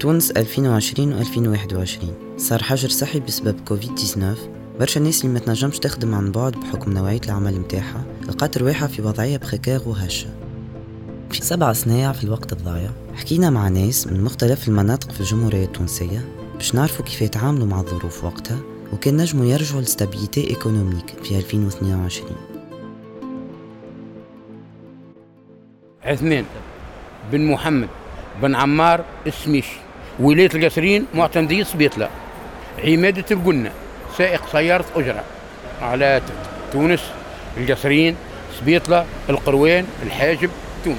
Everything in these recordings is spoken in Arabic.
تونس 2020 و 2021 صار حجر صحي بسبب كوفيد 19 برشا الناس اللي ما تنجمش تخدم عن بعد بحكم نوعية العمل متاعها لقات رواحها في وضعية précaire وهشة. في سبع صنايع في الوقت الضايع حكينا مع ناس من مختلف المناطق في الجمهورية التونسية باش نعرفوا كيف يتعاملوا مع الظروف وقتها وكان نجموا يرجعوا ل stabilité économique في 2022 عثمان بن محمد بن عمار السميش. ولاية القصرين معتمدية سبيطلة عمادة القنة سائق سيارة أجرة. على تونس القصرين سبيطلة القروان الحاجب تونس.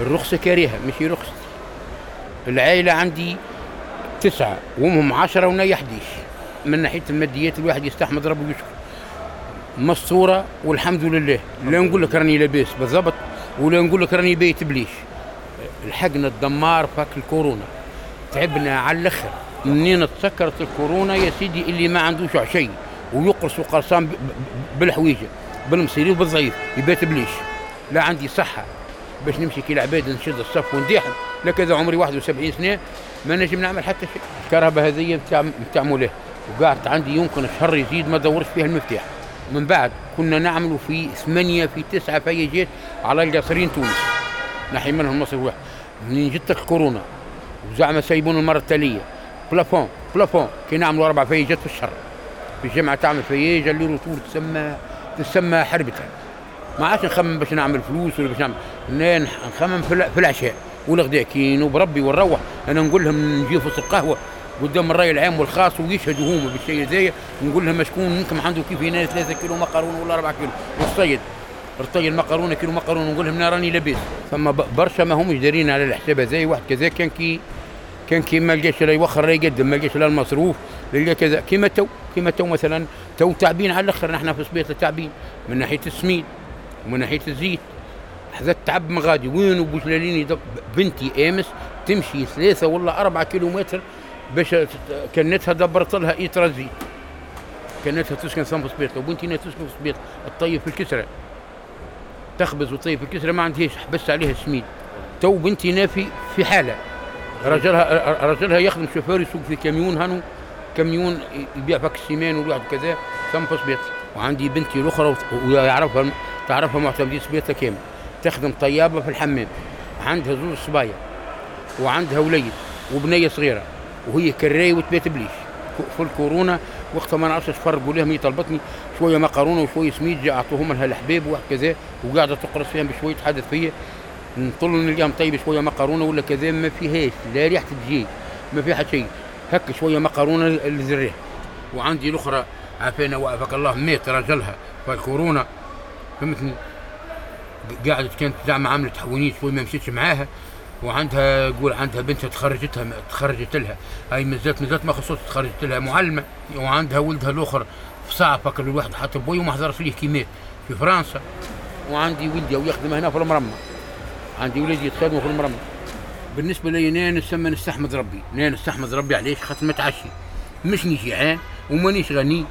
الرخصة كارهة ماشي رخصة. العائلة عندي تسعة وامهم عشرة ونيا 11 من ناحية الماديات الواحد يستحمد ربه ويشكر. مستورة والحمد لله. لا نقول لك راني لاباس بالضبط ولا نقول لك راني بيت بليش. لحقنا الدمار فاك الكورونا. تعبنا على الأخر. منين تسكرت الكورونا يا سيدي اللي ما عندوش شيء ويقرص وقرصان بالحويجه بالمصيري وبالضعيف يبات بليش. لا عندي صحة. باش نمشي كي العباد نشد الصف ونديحم لا كذا عمري 71 سنة ما نجم نعمل حتى شيء. الكهرباء هذه نتاع مولاه وقعدت عندي يمكن الشهر يزيد ما دورش فيها المفتاح. من بعد كنا نعملوا في ثمانية في تسعة فيجات على القصرين تونس. نحي منهم مصر واحد. منين جت الكورونا؟ وزعما سايبون المرة التالية. بلافون بلافون. كي نعملوا أربع فيجات في الشهر في الجامعة تعمل فيجة اللي رسول تسمى تسمى حربتها. ما عادش نخمم باش نعمل فلوس ولا باش نعمل. نخمم في العشاء. والغداء كي بربي ونروح أنا نقول لهم نجي في القهوة قدام الرأي العام والخاص ويشهدوا هما بالشيء هذايا. نقول لهم شكون منكم عنده كيف هنا 3 كيلو مقرون ولا 4 كيلو. والصيد ارطي المقرونة كيلو مقرونة نقول لهم راني لاباس فما برشا ما همش دارين على الحساب هذايا واحد كذا كان كي كان كي ما لقاش لا يوخر لا يقدم ما لقاش لا المصروف لقى كذا. كيما تو كيما تو مثلا تو تعبين على الأخر نحن في سبيط تعبين من ناحية السمين ومن ناحية الزيت. حذا تعب من غادي وين بوجلاليني بنتي آمس تمشي ثلاثة ولا أربعة كيلومتر باش كنتها دبرت لها إيترا زيت كنتها تسكن في سبيط وبنتي تسكن في سبيط الطيب في الكسرة تخبز وطيب الكسرة ما عندهاش حبست عليها السميد تو بنتي نافي في حالة رجلها رجلها يخدم شوفير يسوق في كاميون هانو كاميون يبيع فك السيمان ويبيع كذا ثم في سبيط وعندي بنتي الأخرى ويعرفها تعرفها معتمدين سبيطها كامل. تخدم طيابة في الحمام. عندها زوج صبايا وعندها وليد وبنية صغيرة وهي كرايه وتبات بليش. في الكورونا وقتها ما نعرفش فرقوا لهم هي طلبتني شوية مقارونة وشوية سميد أعطوهم لها الحباب وهكذا وقاعدة تقرص فيهم بشوية تحدث فيا. نطل نلقاهم طيب شوية مقارونة ولا كذا ما فيهاش لا ريحة الدجاج ما فيها شيء. هك شوية مقارونة الزريه وعندي الأخرى عافانا وعافاك الله مات راجلها فالكورونا فهمتني؟ قاعدة كانت زعما عاملة تحوينيت شوي ما مشيتش معاها. وعندها يقول عندها بنتها تخرجتها تخرجت لها. هاي مازالت مازالت ما خصوص تخرجت لها. معلمة وعندها ولدها الآخر في ساعة فكر الواحد حتى بوي وما حضرش ليه كي مات في فرنسا وعندي ولدي ويخدم هنا في المرمى. عندي ولدي يتخدموا في المرمى. بالنسبة لي أنا نسمى نستحمد ربي. أنا نستحمد ربي علاش خاطر متعشي مش جيعان ومانيش غني.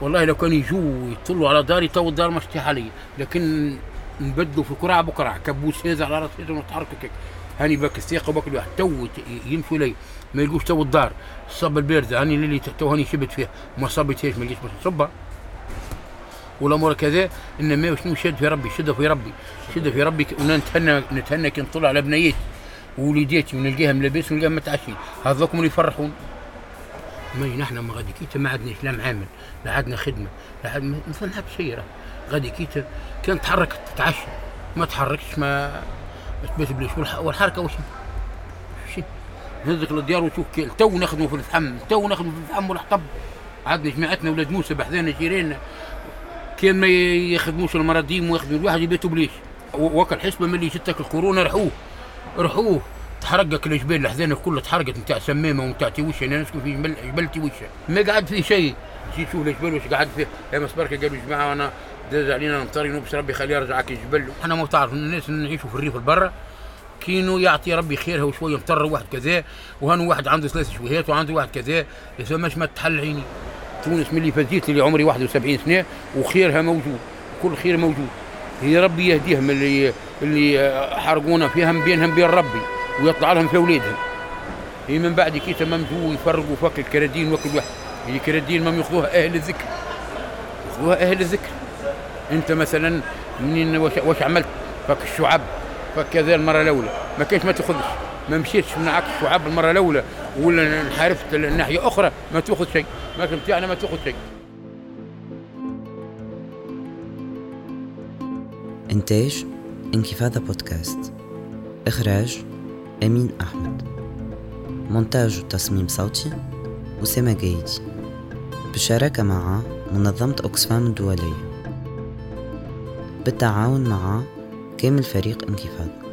والله لو كان يجوا يطلوا على داري تو الدار مش علي لكن نبدلوا في كرة بكرة. كبوس هذا على راس هذا ونتحرك هيك. هاني باك الثقه وباك الواحد. تو يمشوا لي ما يلقوش تو الدار. الصبه البارده هاني اللي تو هاني شبت فيها. ما صبتهاش ما لقيتش باش نصبها والامور كذا انما شنو شد في ربي؟ شد في ربي. شد في ربي ونتهنى نتهنى كي نطلع على بنيتي. ووليداتي ونلقاهم لاباس ونلقاهم متعشين هذوكم اللي يفرحون. ما نحن ما غادي كيتا ما عندناش لا معامل لا عندنا خدمة لا عندنا مثلا شيء غادي كيتا كان تحرك تتعشى. ما تحركش ما تبات بليش. والحركة وش؟ شي. نهزك للديار وشوف تو نخدموا في الفحم تو نخدموا في الفحم والحطب عندنا جماعتنا ولاد موسى بحذانا جيراننا كان ما يخدموش المرضين ويخدموا الواحد يبيتوا بليش. وكل حسبه ملي جتك الكورونا رحوه. رحوه. تحرقك الجبال الحذانه كلها تحرقت نتاع سمامة ونتاع تيوشه أنا نسكن في جبل جبل تيوشه ما قعد فيه شيء. جيت شوف الجبال واش قعد فيه. يا مسبرك قالوا جماعة وأنا داز علينا نمطر باش ربي يرجع كي جبل إحنا ما تعرف الناس نعيشوا في الريف البرة كينو يعطي ربي خيرها وشوية مطر واحد كذا وهانو واحد عنده ثلاث شويهات وعنده واحد كذا. يسماش ما تحل عيني. تونس ملي فزيت اللي عمري 71 سنة وخيرها موجود كل خير موجود. هي ربي يهديهم اللي اللي حرقونا فيها بينهم بين ربي ويطلع لهم في أولادهم. هي من بعد كي تممتوا يفرقوا فك الكرادين وكل واحد. هي الكرادين ما ياخذوها أهل الذكر. ياخذوها أهل الذكر. أنت مثلا منين واش عملت؟ فك الشعب فك كذا المرة الأولى. ما كانش ما تأخذش. ما مشيتش من عكس الشعب المرة الأولى ولا انحرفت الناحيه أخرى ما تأخذ شيء. ما بتاعنا ما تأخذ شيء. إنتاج إنكفاضة بودكاست. إخراج أمين أحمد. مونتاج وتصميم صوتي أسامة جايدي. بالشراكة مع منظمة أوكسفام الدولية. بالتعاون مع كامل فريق انكفاضة